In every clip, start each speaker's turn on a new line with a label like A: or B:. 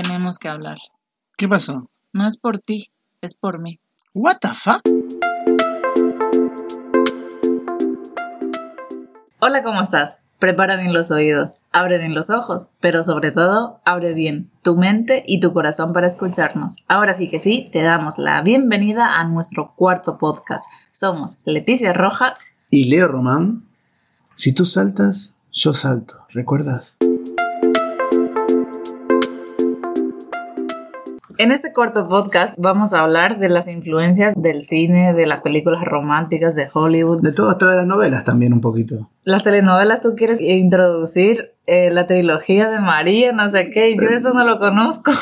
A: Tenemos que hablar.
B: ¿Qué pasó?
A: No es por ti, es por mí.
B: What the fuck?
A: Hola, ¿cómo estás? Prepara bien los oídos, abre bien los ojos, pero sobre todo, abre bien tu mente y tu corazón para escucharnos. Ahora sí que sí, te damos la bienvenida a nuestro cuarto podcast. Somos Leticia Rojas
B: Y Leo Román, si tú saltas, yo salto, ¿recuerdas?
A: En este corto podcast vamos a hablar de las influencias del cine, de las películas románticas de Hollywood.
B: De todo, hasta de las novelas también un poquito.
A: Las telenovelas, tú quieres introducir eh, la trilogía de María, no sé qué, yo eso no lo conozco.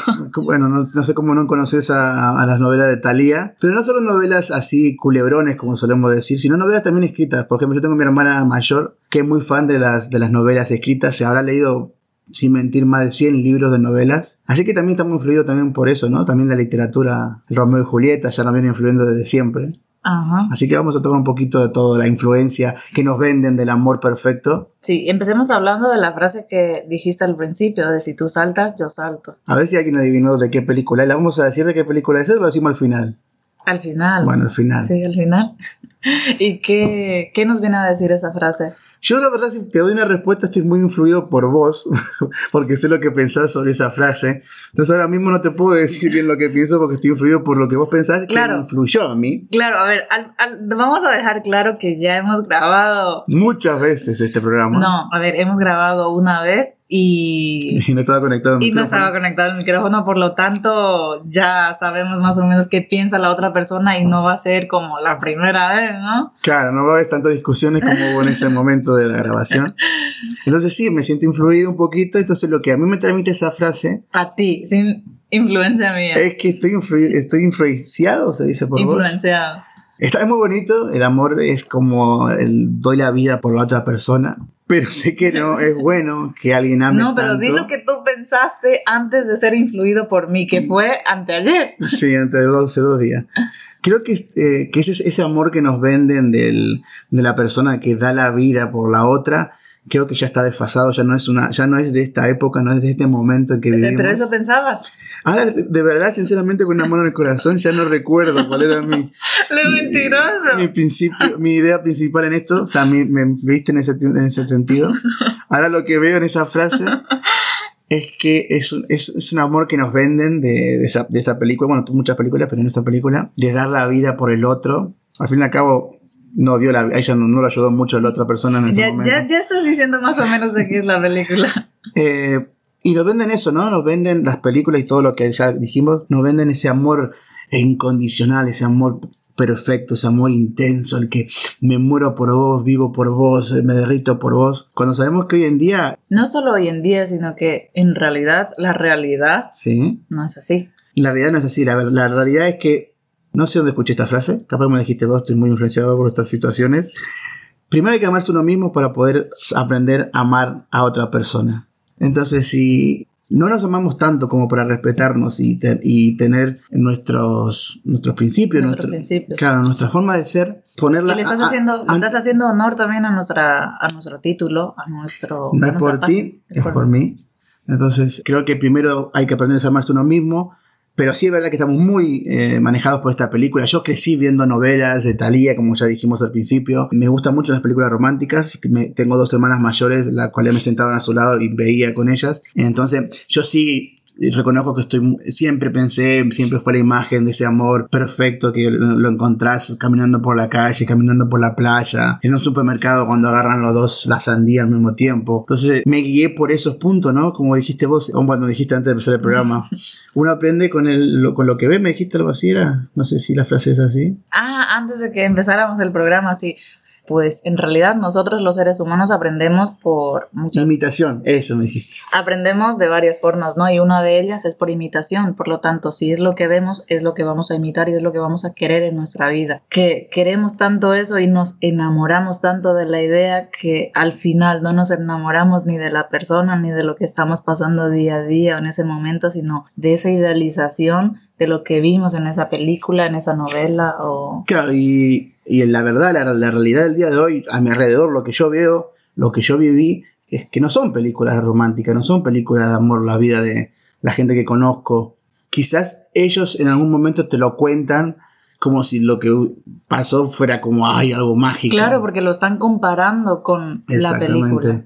B: Bueno, no, no sé cómo no conoces a, a las novelas de Thalía, pero no solo novelas así culebrones, como solemos decir, sino novelas también escritas. Por ejemplo, yo tengo a mi hermana mayor que es muy fan de las, de las novelas escritas, se habrá leído sin mentir, más de 100 libros de novelas. Así que también estamos influidos también por eso, ¿no? También la literatura, Romeo y Julieta, ya nos viene influyendo desde siempre.
A: Ajá.
B: Así que vamos a tocar un poquito de todo, la influencia que nos venden del amor perfecto.
A: Sí, empecemos hablando de la frase que dijiste al principio, de si tú saltas, yo salto.
B: A ver si alguien adivinó de qué película es. ¿La vamos a decir de qué película es? ¿O lo decimos al final?
A: Al final.
B: Bueno, al final.
A: Sí, al final. ¿Y qué, qué nos viene a decir esa frase?
B: Yo la verdad, si te doy una respuesta, estoy muy influido por vos, porque sé lo que pensás sobre esa frase. Entonces ahora mismo no te puedo decir bien lo que pienso porque estoy influido por lo que vos pensás
A: Claro.
B: que me influyó a mí
A: Claro, a ver, al- al- vamos a dejar claro que ya hemos grabado.
B: muchas veces este programa.
A: No, a ver, hemos grabado una vez y,
B: Y no estaba conectado al
A: y no estaba conectado el micrófono, por lo tanto ya sabemos más o menos qué piensa la otra persona y no va a ser como la primera vez, ¿no?
B: Claro, no va a haber tantas discusiones como hubo en ese momento de la grabación. Entonces sí, me siento influido un poquito. Entonces lo que a mí me transmite esa frase
A: A ti, sin influencia mía.
B: es que estoy, influ- estoy influenciado, se dice por vos.
A: Influenciado.
B: Está es muy bonito, el amor es como el doy la vida por la otra persona, pero sé que no es bueno que alguien ame
A: No, pero
B: tanto.
A: di lo que tú pensaste antes de ser influido por mí, que fue anteayer.
B: Sí, antes de dos, dos días. Creo que, eh, que ese, ese amor que nos venden del, de la persona que da la vida por la otra, creo que ya está desfasado, ya no es una, ya no es de esta época, no es de este momento en que vivimos.
A: Pero eso pensabas.
B: Ahora, de verdad, sinceramente, con una mano en el corazón, ya no recuerdo cuál era mi,
A: ¡Le mentiroso!
B: mi principio, mi idea principal en esto, o sea, mi- me viste en ese, en ese sentido. Ahora lo que veo en esa frase es que es un, es, es un amor que nos venden de, de esa, de esa película, bueno, muchas películas, pero en esa película, de dar la vida por el otro. Al fin y al cabo, no dio la a ella no, no le ayudó mucho a la otra persona en ese
A: Ya,
B: momento.
A: ya, ya estás diciendo más o menos de qué es la película.
B: Eh, y nos venden eso, ¿no? Nos venden las películas y todo lo que ya dijimos, nos venden ese amor incondicional, ese amor perfecto, ese amor intenso, el que me muero por vos, vivo por vos, me derrito por vos. Cuando sabemos que hoy en día,
A: No solo hoy en día, sino que en realidad la realidad
B: sí,
A: no es así.
B: la realidad no es así, la, la realidad es que, no sé dónde escuché esta frase, capaz me dijiste vos, estoy muy influenciado por estas situaciones. Primero hay que amarse uno mismo para poder aprender a amar a otra persona. Entonces, si no nos amamos tanto como para respetarnos y, te- y tener nuestros, nuestros principios,
A: Nuestros
B: nuestro-
A: principios.
B: claro, nuestra forma de ser, ponerla...
A: Y le estás
B: a- a-
A: haciendo, le
B: a-
A: estás haciendo honor también a nuestra, a nuestro título, a nuestro.
B: no
A: a
B: es por ti, es por mí. Entonces, creo que primero hay que aprender a amarse uno mismo. Pero sí es verdad que estamos muy eh, manejados por esta película. Yo crecí viendo novelas de Thalía, como ya dijimos al principio. Me gustan mucho las películas románticas. Me- tengo dos hermanas mayores, las cuales me sentaban a su lado y veía con ellas. Entonces, yo sí reconozco que estoy siempre pensé, siempre fue la imagen de ese amor perfecto que lo, lo encontrás caminando por la calle, caminando por la playa, en un supermercado cuando agarran los dos la sandía al mismo tiempo. Entonces me guié por esos puntos, ¿no? Como dijiste vos, o cuando dijiste antes de empezar el programa. Uno aprende con, el, lo, con lo que ve, me dijiste algo así, era, no sé si la frase es así.
A: Ah, antes de que empezáramos el programa, sí. Pues en realidad nosotros los seres humanos aprendemos por muchas
B: Imitación, eso me dijiste.
A: aprendemos de varias formas, ¿no? Y una de ellas es por imitación, por lo tanto, si es lo que vemos, es lo que vamos a imitar y es lo que vamos a querer en nuestra vida. Que queremos tanto eso y nos enamoramos tanto de la idea que al final no nos enamoramos ni de la persona ni de lo que estamos pasando día a día o en ese momento, sino de esa idealización de lo que vimos en esa película, en esa novela o...
B: Claro, y, y en la verdad, la, la realidad del día de hoy, a mi alrededor, lo que yo veo, lo que yo viví, es que no son películas románticas, no son películas de amor, la vida de, la gente que conozco. Quizás ellos en algún momento te lo cuentan como si lo que pasó fuera como ay, algo mágico.
A: Claro, porque lo están comparando con la película.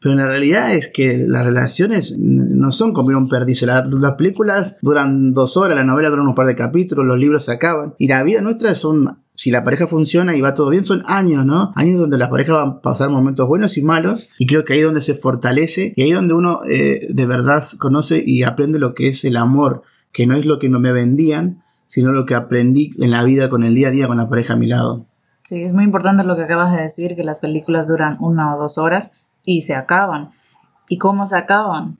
B: Pero la realidad es que las relaciones no son como un perdiz. Las, las películas duran dos horas, la novela dura un par de capítulos, los libros se acaban. Y la vida nuestra son si la pareja funciona y va todo bien, son años, ¿no? Años donde la pareja va a pasar momentos buenos y malos. Y creo que ahí es donde se fortalece y ahí es donde uno eh, de verdad conoce y aprende lo que es el amor, que no es lo que no me vendían, sino lo que aprendí en la vida con el día a día con la pareja a mi lado.
A: Sí, es muy importante lo que acabas de decir, que las películas duran una o dos horas y se acaban. ¿Y cómo se acaban?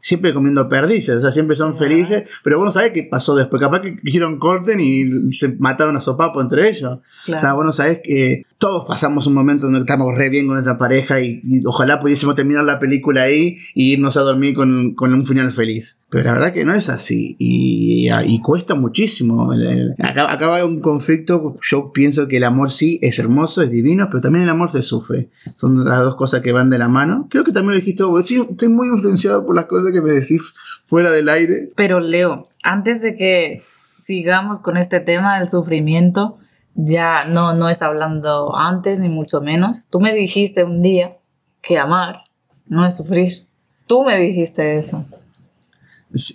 B: Siempre comiendo perdices, o sea, siempre son felices, pero vos no sabés qué pasó después, capaz que hicieron corten y se mataron a sopapo entre ellos. O sea, vos no sabés que todos pasamos un momento donde estamos re bien con nuestra pareja y, ojalá pudiésemos terminar la película ahí y irnos a dormir con, un final feliz. Pero la verdad que no es así y, cuesta muchísimo. Acá, acá un conflicto, yo pienso que el amor sí es hermoso, es divino, pero también el amor se sufre. Son las dos cosas que van de la mano. Creo que también lo dijiste estoy, estoy muy influenciado por las cosas que me decís fuera del aire.
A: Pero Leo, antes de que sigamos con este tema del sufrimiento, ya no, no es hablando antes ni mucho menos. Tú me dijiste un día que amar no es sufrir. Tú me dijiste eso.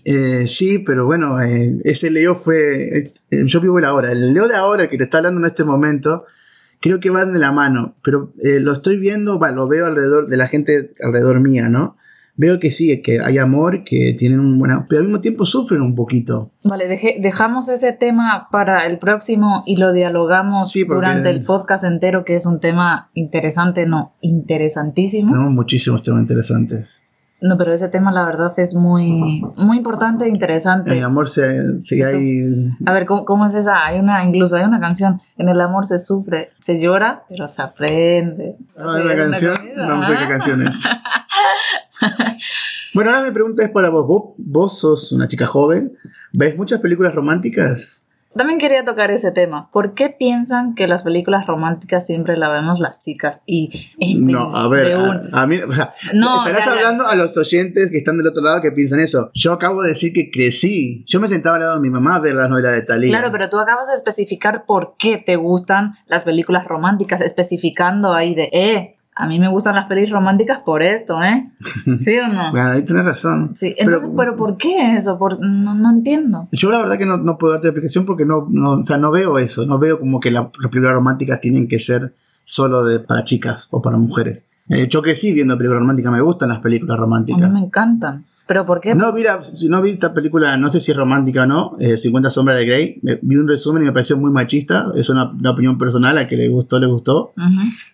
B: Eh, sí, pero bueno, eh, ese Leo fue. Eh, yo vivo el ahora. El Leo de ahora que te está hablando en este momento, creo que van de la mano. Pero lo estoy viendo, lo veo alrededor de la gente alrededor mía, ¿no? Veo que sí, que hay amor, que tienen un buen... Pero al mismo tiempo sufren un poquito.
A: Vale, dejamos ese tema para el próximo y lo dialogamos durante el podcast entero, que es un tema interesante, no, interesantísimo.
B: Tenemos muchísimos temas interesantes.
A: No, pero ese tema la verdad es muy, muy importante e interesante.
B: El amor se, se hay...
A: A ver, ¿cómo, es esa? Hay una, incluso hay una canción, en el amor se sufre, se llora, pero se aprende.
B: Ah, ¿Hay una canción? no sé qué canción es. bueno, ahora mi pregunta es para vos. vos. sos una chica joven. ¿Ves muchas películas románticas?
A: También quería tocar ese tema. ¿Por qué piensan que las películas románticas siempre las vemos las chicas? Y,
B: no, a ver, a, mí, o sea, estarás hablando a los oyentes que están del otro lado que piensan eso. Yo acabo de decir que crecí. Yo me sentaba al lado de mi mamá a ver las novelas de Talía.
A: Claro, pero tú acabas de especificar por qué te gustan las películas románticas, especificando ahí de, eh, a mí me gustan las pelis románticas por esto, ¿eh? ¿Sí o no?
B: bueno, ahí tienes razón.
A: Sí, entonces, pero, ¿por qué eso? no, no, entiendo.
B: Yo la verdad que no, no, puedo darte explicación porque no, no, o sea, no veo eso. No veo como que las películas románticas tienen que ser solo de, para chicas o para mujeres. Eh, yo crecí viendo películas románticas, me gustan las películas románticas.
A: A mí me encantan. ¿Pero por qué?
B: No, mira, si no vi esta película, no sé si es romántica o no, 50 eh, sombras de Grey, vi un resumen y me pareció muy machista, es una, opinión personal, a que le gustó, le gustó.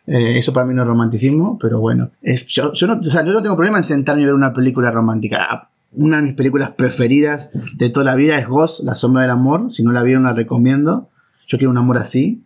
B: Eh, eso para mí no es romanticismo, pero bueno. Es, yo, no, o sea, yo no tengo problema en sentarme y ver una película romántica. Una de mis películas preferidas de toda la vida es Ghost, La sombra del amor. Si no la vieron, la recomiendo. Yo quiero un amor así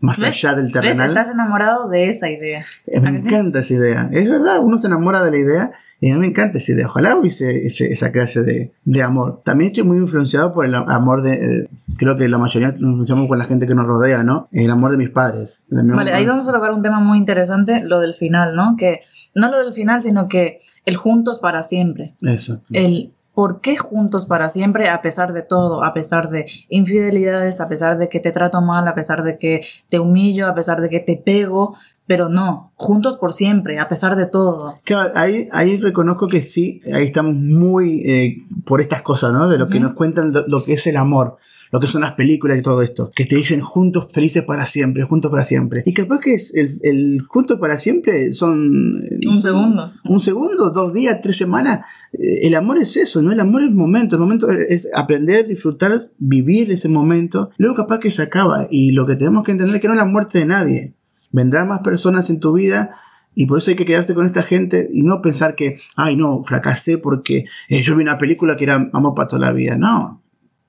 B: más allá del terrenal.
A: Estás enamorado de esa idea.
B: Eh, me encanta esa idea. Es verdad, uno se enamora de la idea y a mí me encanta esa idea. Ojalá hubiese esa clase de, de, amor. También estoy muy influenciado por el amor de. Eh, creo que la mayoría nos influenciamos con la gente que nos rodea, ¿no? El amor de mis padres.
A: vale, ahí vamos a tocar un tema muy interesante, lo del final, ¿no? Que no lo del final, sino que el juntos para siempre.
B: Exacto.
A: El ¿Por qué juntos para siempre a pesar de todo, a pesar de infidelidades, a pesar de que te trato mal, a pesar de que te humillo, a pesar de que te pego? Pero no, juntos por siempre, a pesar de todo.
B: Claro, ahí, ahí reconozco que sí, ahí estamos muy eh, por estas cosas, ¿no? De lo que nos cuentan lo, que es el amor lo que son las películas y todo esto, que te dicen juntos felices para siempre, juntos para siempre. Y capaz que es el, el juntos para siempre son...
A: Un segundo.
B: Un segundo, dos días, tres semanas. Eh, el amor es eso, ¿no? El amor es el momento, el momento es aprender, disfrutar, vivir ese momento. Luego capaz que se acaba y lo que tenemos que entender es que no es la muerte de nadie. Vendrán más personas en tu vida y por eso hay que quedarse con esta gente y no pensar que, ay, no, fracasé porque eh, yo vi una película que era amor para toda la vida. No,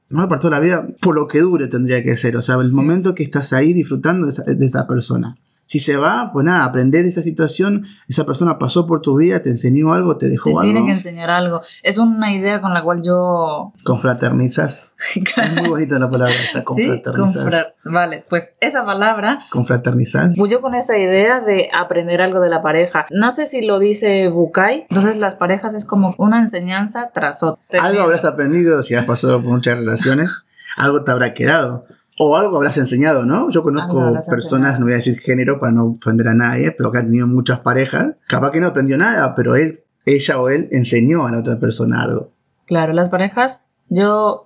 B: no para toda la vida, por lo que dure tendría que ser. O sea, el momento que estás ahí disfrutando de esa, persona. Si se va, pues nada, aprender de esa situación, esa persona pasó por tu vida, te enseñó algo, te dejó
A: Te
B: algo.
A: tiene que enseñar algo. Es una idea con la cual yo...
B: Confraternizas. es muy bonita la palabra esa,
A: Sí,
B: confraternizas.
A: confra- Vale, pues esa palabra
B: Confraternizas.
A: Pues yo con esa idea de aprender algo de la pareja. No sé si lo dice Bukai. Entonces las parejas es como una enseñanza tras otra.
B: Algo habrás aprendido si has pasado por muchas relaciones, algo te habrá quedado. O algo habrás enseñado, ¿no? Yo conozco personas, no voy a decir género para no ofender a nadie, pero que han tenido muchas parejas. Capaz que no aprendió nada, pero él, ella o él enseñó a la otra persona algo.
A: Claro, las parejas, yo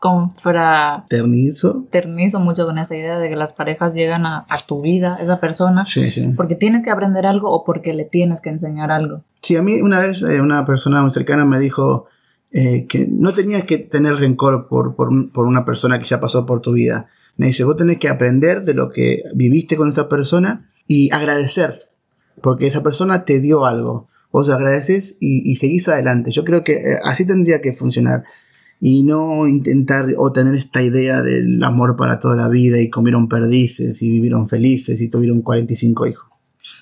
A: confraternizo
B: Ternizo.
A: mucho con esa idea de que las parejas llegan a, a tu vida, esa persona,
B: Sí, sí.
A: porque tienes que aprender algo o porque le tienes que enseñar algo.
B: Sí, a mí una vez eh, una persona muy cercana me dijo eh, que no tenías que tener rencor por, por, por una persona que ya pasó por tu vida. Me dice, vos tenés que aprender de lo que viviste con esa persona y agradecer, porque esa persona te dio algo. Vos agradeces y, y seguís adelante. Yo creo que eh, así tendría que funcionar. Y no intentar o tener esta idea del amor para toda la vida y comieron perdices y vivieron felices y tuvieron 45 hijos.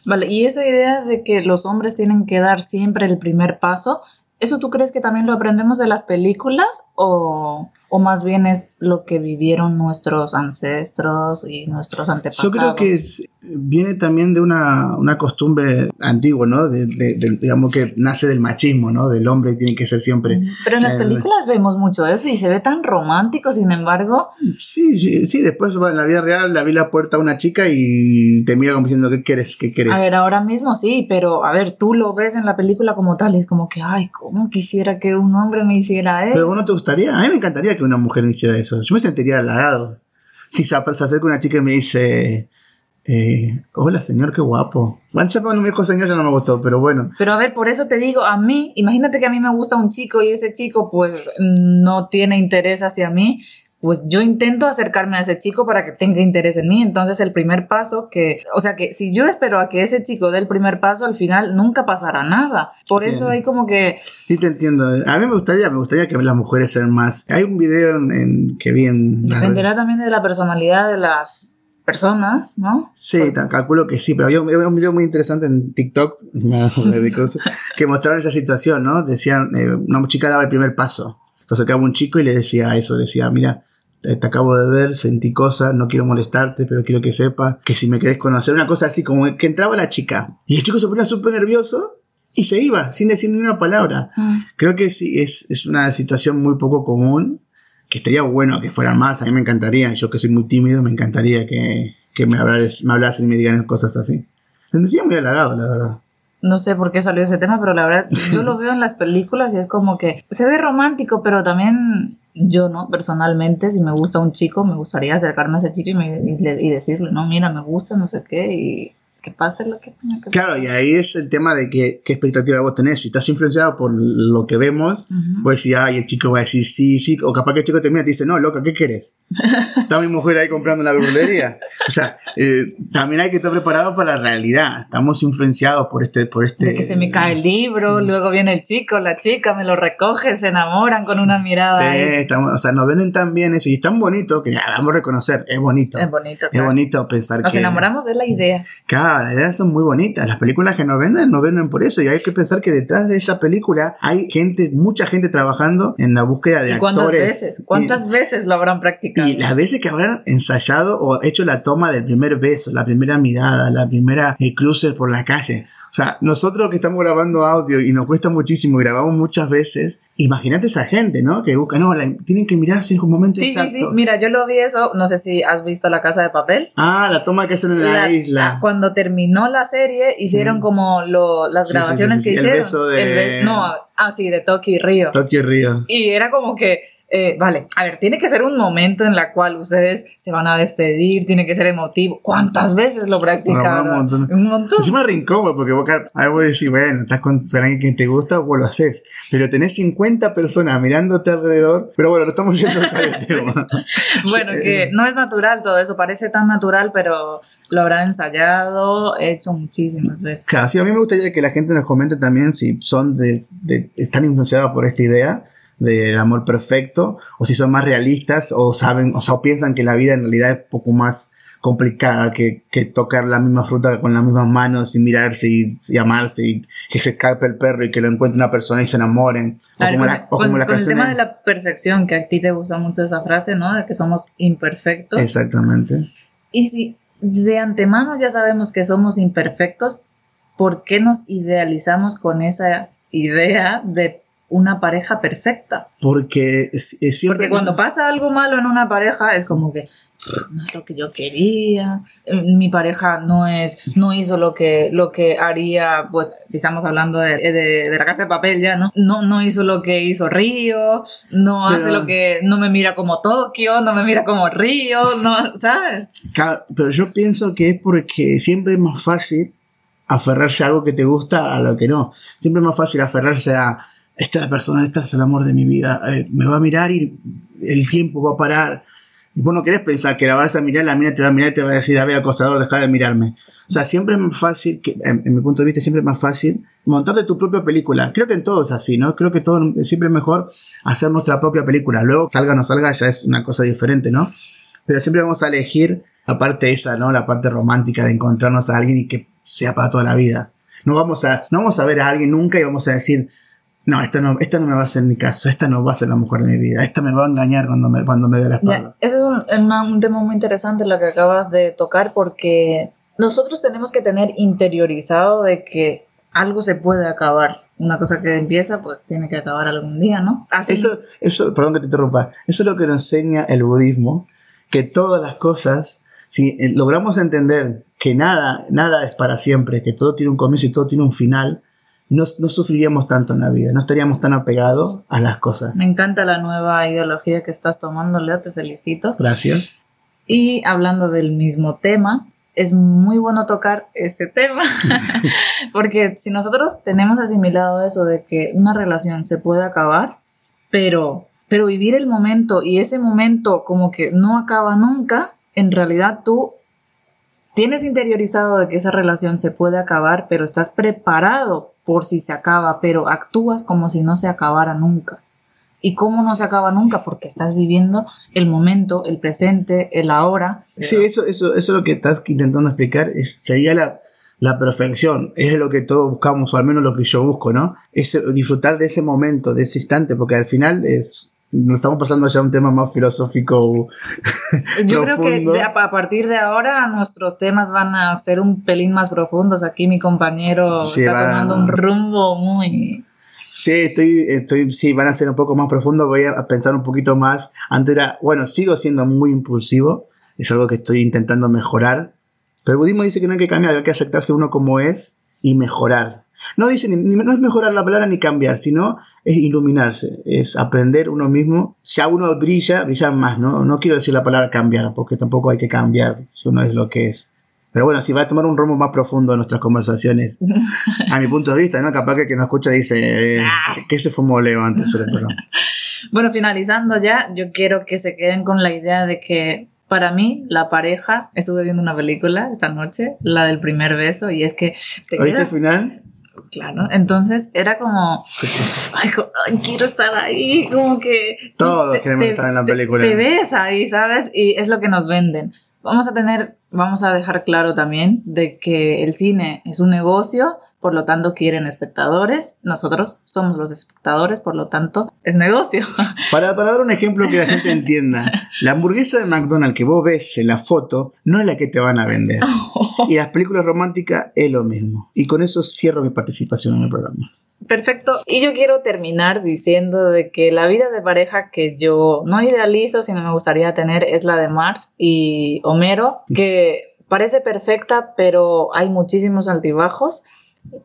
A: Vale, y esa idea de que los hombres tienen que dar siempre el primer paso, ¿eso tú crees que también lo aprendemos de las películas o, o más bien es lo que vivieron nuestros ancestros y nuestros antepasados?
B: Yo creo que es- viene también de una, una costumbre antigua, ¿no? De, de- de- digamos que nace del machismo, ¿no? Del hombre tiene que ser siempre.
A: Pero en las
B: Eh,
A: películas vemos mucho eso y se ve tan romántico, sin embargo,
B: Sí, sí, sí, después en la vida real le abrí la puerta a una chica y te mira como diciendo, ¿qué quieres? ¿Qué quieres?
A: a ver, ahora mismo sí, pero a ver, tú lo ves en la película como tal y es como que, ay, ¿cómo quisiera que un hombre me hiciera eso?
B: Pero vos no te gustaría, a mí me encantaría que una mujer me hiciera eso. Yo me sentiría halagado. Si se, se acerca una chica y me dice, eh, hola señor, qué guapo. Bueno, ya cuando me dijo señor ya no me gustó, pero bueno.
A: Pero a ver, por eso te digo, a mí, imagínate que a mí me gusta un chico y ese chico pues no tiene interés hacia mí, pues yo intento acercarme a ese chico para que tenga interés en mí. Entonces el primer paso que, o sea que si yo espero a que ese chico dé el primer paso, al final nunca pasará nada. Por
B: Sí.
A: eso hay como que,
B: Sí te entiendo. A mí me gustaría, me gustaría que las mujeres sean más. Hay un video en, en- que vi en las
A: dependerá también de la personalidad de las personas, ¿no?
B: Sí, calculo que sí, pero un, había un video muy interesante en TikTok que mostraron esa situación, ¿no? Decían, eh, una chica daba el primer paso. Se acercaba un chico y le decía eso, decía, mira, te, te acabo de ver, sentí cosas, no quiero molestarte, pero quiero que sepas que si me querés conocer, una cosa así, como que entraba la chica. Y el chico se ponía súper nervioso y se iba, sin decir ni una palabra. Creo que sí, es, es una situación muy poco común, que estaría bueno que fueran más, a mí me encantaría, yo que soy muy tímido, me encantaría que, que me, hablares- me hablasen y me digan cosas así. Me sentiría muy halagado, la verdad.
A: No sé por qué salió ese tema, pero la verdad, yo lo veo en las películas y es como que se ve romántico, pero también yo, ¿no? Personalmente, si me gusta un chico, me gustaría acercarme a ese chico y, me- y le- y decirle, no, mira, me gusta, no sé qué, y que pase lo que tenga que
B: Claro,
A: pasar.
B: y ahí es el tema de que, qué expectativa vos tenés. Si estás influenciado por lo que vemos, pues si ay, el chico va a decir sí, sí, o capaz que el chico te mira y te dice, no, loca, ¿qué querés? Está mi mujer ahí comprando la verdulería. O sea, eh, también hay que estar preparado para la realidad. Estamos influenciados por este... Por este
A: De que se me cae el libro, luego viene el chico, la chica, me lo recoge, se enamoran con una mirada
B: Sí,
A: ahí.
B: estamos, o sea, nos venden tan bien eso y es tan bonito que ya, vamos a reconocer, es bonito.
A: Es bonito.
B: Es
A: claro.
B: bonito pensar
A: Nos
B: que...
A: enamoramos de la idea.
B: Claro, las ideas son muy bonitas. Las películas que nos venden, nos venden por eso. Y hay que pensar que detrás de esa película hay gente, mucha gente trabajando en la búsqueda de
A: ¿Y cuántas
B: actores.
A: veces? ¿Cuántas veces lo habrán practicado?
B: Y, y las veces que habrán ensayado o hecho la toma del primer beso, la primera mirada, la primera eh, crucer por la calle. O sea, nosotros que estamos grabando audio y nos cuesta muchísimo y grabamos muchas veces, imagínate esa gente, ¿no? Que busca, no, la- tienen que mirarse en un momento
A: Sí,
B: exacto.
A: sí, sí. Mira, yo lo vi eso. No sé si has visto La Casa de Papel.
B: Ah, la toma que hacen en la,
A: La-
B: isla.
A: ah, Cuando terminó la serie, hicieron
B: Sí.
A: como lo- las grabaciones
B: sí,
A: que
B: sí. El
A: hicieron.
B: beso de-
A: be- no, ah, sí, de Tokio y Río.
B: Tokio Río.
A: Y era como que, eh, vale, a ver, tiene que ser un momento en la cual ustedes se van a despedir, tiene que ser emotivo. ¿Cuántas veces lo practicaron?
B: Un montón.
A: Un montón.
B: Encima incómodo porque vos, a ver, vos decís, bueno, estás con alguien que te gusta, vos lo haces. Pero tenés 50 personas mirándote alrededor. Pero bueno, no estamos yendo a tema.
A: Bueno, que no es natural todo eso, parece tan natural, pero lo habrán ensayado, hecho muchísimas veces.
B: Claro, sí, a mí me gustaría que la gente nos comente también si son de, de- están influenciados por esta idea del amor perfecto o si son más realistas o saben o sea, o piensan que la vida en realidad es poco más complicada que, que, tocar la misma fruta con las mismas manos y mirarse y, amarse y que se escape el perro y que lo encuentre una persona y se enamoren.
A: O como, con, el tema de la perfección, que a ti te gusta mucho esa frase, ¿no? De que somos imperfectos.
B: Exactamente.
A: Y si de antemano ya sabemos que somos imperfectos, ¿por qué nos idealizamos con esa idea de una pareja perfecta?
B: Porque siempre...
A: Porque cuando pasa algo malo en una pareja es como que no es lo que yo quería, mi pareja no es, no hizo lo que, lo que haría, pues si estamos hablando de, de, la casa de papel ya, ¿no? No, no hizo lo que hizo Río, no hace lo que, no me mira como Tokio, no me mira como Río, no, ¿sabes?
B: Claro, pero yo pienso que es porque siempre es más fácil aferrarse a algo que te gusta a lo que no. Siempre es más fácil aferrarse a esta es la persona, esta es el amor de mi vida, eh, me va a mirar y el tiempo va a parar vos no querés pensar que la vas a mirar, la mina te va a mirar y te va a decir, a ver, acosador, deja de mirarme. O sea, siempre es más fácil, en, mi punto de vista, siempre es más fácil montarte tu propia película. Creo que en todo es así, ¿no? Creo que todo siempre es mejor hacer nuestra propia película. Luego, salga o no salga, ya es una cosa diferente, ¿no? Pero siempre vamos a elegir la parte esa, ¿no? La parte romántica de encontrarnos a alguien y que sea para toda la vida. No vamos a, no vamos a ver a alguien nunca y vamos a decir, no, esta no, esta no me va a hacer mi caso, esta no va a ser la mujer de mi vida, esta me va a engañar cuando me, cuando me dé la espalda.
A: ese es un, un, tema muy interesante lo que acabas de tocar porque nosotros tenemos que tener interiorizado de que algo se puede acabar. Una cosa que empieza, pues tiene que acabar algún día, ¿no?
B: Así. Eso, eso, perdón que te interrumpa, eso es lo que nos enseña el budismo, que todas las cosas, si eh, logramos entender que nada, nada es para siempre, que todo tiene un comienzo y todo tiene un final, no, sufriríamos tanto en la vida, no estaríamos tan apegados a las cosas.
A: Me encanta la nueva ideología que estás tomando, Leo, te felicito.
B: Gracias.
A: Y hablando del mismo tema, es muy bueno tocar ese tema, porque si nosotros tenemos asimilado eso de que una relación se puede acabar, pero, pero vivir el momento y ese momento como que no acaba nunca, en realidad tú tienes interiorizado de que esa relación se puede acabar, pero estás preparado por si se acaba, pero actúas como si no se acabara nunca. ¿Y cómo no se acaba nunca? Porque estás viviendo el momento, el presente, el ahora.
B: Sí, eso, eso, eso es lo que estás intentando explicar, es, sería la, la perfección, es lo que todos buscamos, o al menos lo que yo busco, ¿no? Es disfrutar de ese momento, de ese instante, porque al final es nos estamos pasando ya a un tema más filosófico.
A: Yo creo que a partir de ahora nuestros temas van a ser un pelín más profundos. Aquí mi compañero está tomando un rumbo muy...
B: Sí, estoy, estoy, sí, van a ser un poco más profundos. Voy a pensar un poquito más. Antes era, bueno, sigo siendo muy impulsivo. Es algo que estoy intentando mejorar. Pero el budismo dice que no hay que cambiar, hay que aceptarse uno como es y mejorar. No dice no es mejorar la palabra ni cambiar, sino es iluminarse, es aprender uno mismo. Si a uno brilla, brillar más, ¿no? No quiero decir la palabra cambiar, porque tampoco hay que cambiar si uno es lo que es. Pero bueno, si va a tomar un rumbo más profundo en nuestras conversaciones, a mi punto de vista, ¿no? Capaz que el que nos escucha dice, eh, ah. ¿qué se fumó Leo antes?
A: bueno, finalizando ya, yo quiero que se queden con la idea de que para mí, la pareja, estuve viendo una película esta noche, la del primer beso, y es que...
B: Te ¿Oíste el final?
A: Claro, entonces era como, ay, quiero estar ahí, como que...
B: Todos queremos estar en la película.
A: Te, ves ahí, ¿sabes? Y es lo que nos venden. Vamos a tener, vamos a dejar claro también de que el cine es un negocio por lo tanto quieren espectadores, nosotros somos los espectadores, por lo tanto es negocio.
B: Para, para dar un ejemplo que la gente entienda, la hamburguesa de McDonald's que vos ves en la foto no es la que te van a vender. Y las películas románticas es lo mismo. Y con eso cierro mi participación en el programa.
A: Perfecto. Y yo quiero terminar diciendo de que la vida de pareja que yo no idealizo, sino me gustaría tener, es la de Mars y Homero, que parece perfecta, pero hay muchísimos altibajos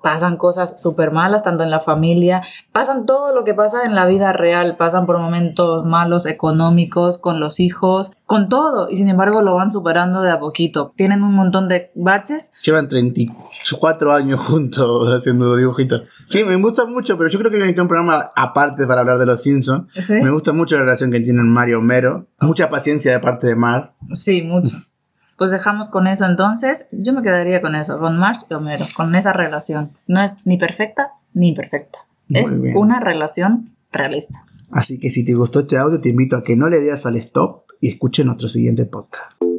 A: pasan cosas súper malas, tanto en la familia, pasan todo lo que pasa en la vida real, pasan por momentos malos económicos, con los hijos, con todo, y sin embargo lo van superando de a poquito. Tienen un montón de baches.
B: Llevan 34 años juntos haciendo dibujitos. Sí, me gusta mucho, pero yo creo que necesito un programa aparte para hablar de los Simpsons. Me gusta mucho la relación que tienen Mario Mero. Mucha paciencia de parte de Mar.
A: Sí, mucho. Pues dejamos con eso entonces. Yo me quedaría con eso, con Marx y Homero, con esa relación. No es ni perfecta ni imperfecta. es una relación realista.
B: Así que si te gustó este audio, te invito a que no le des al stop y escuche nuestro siguiente podcast.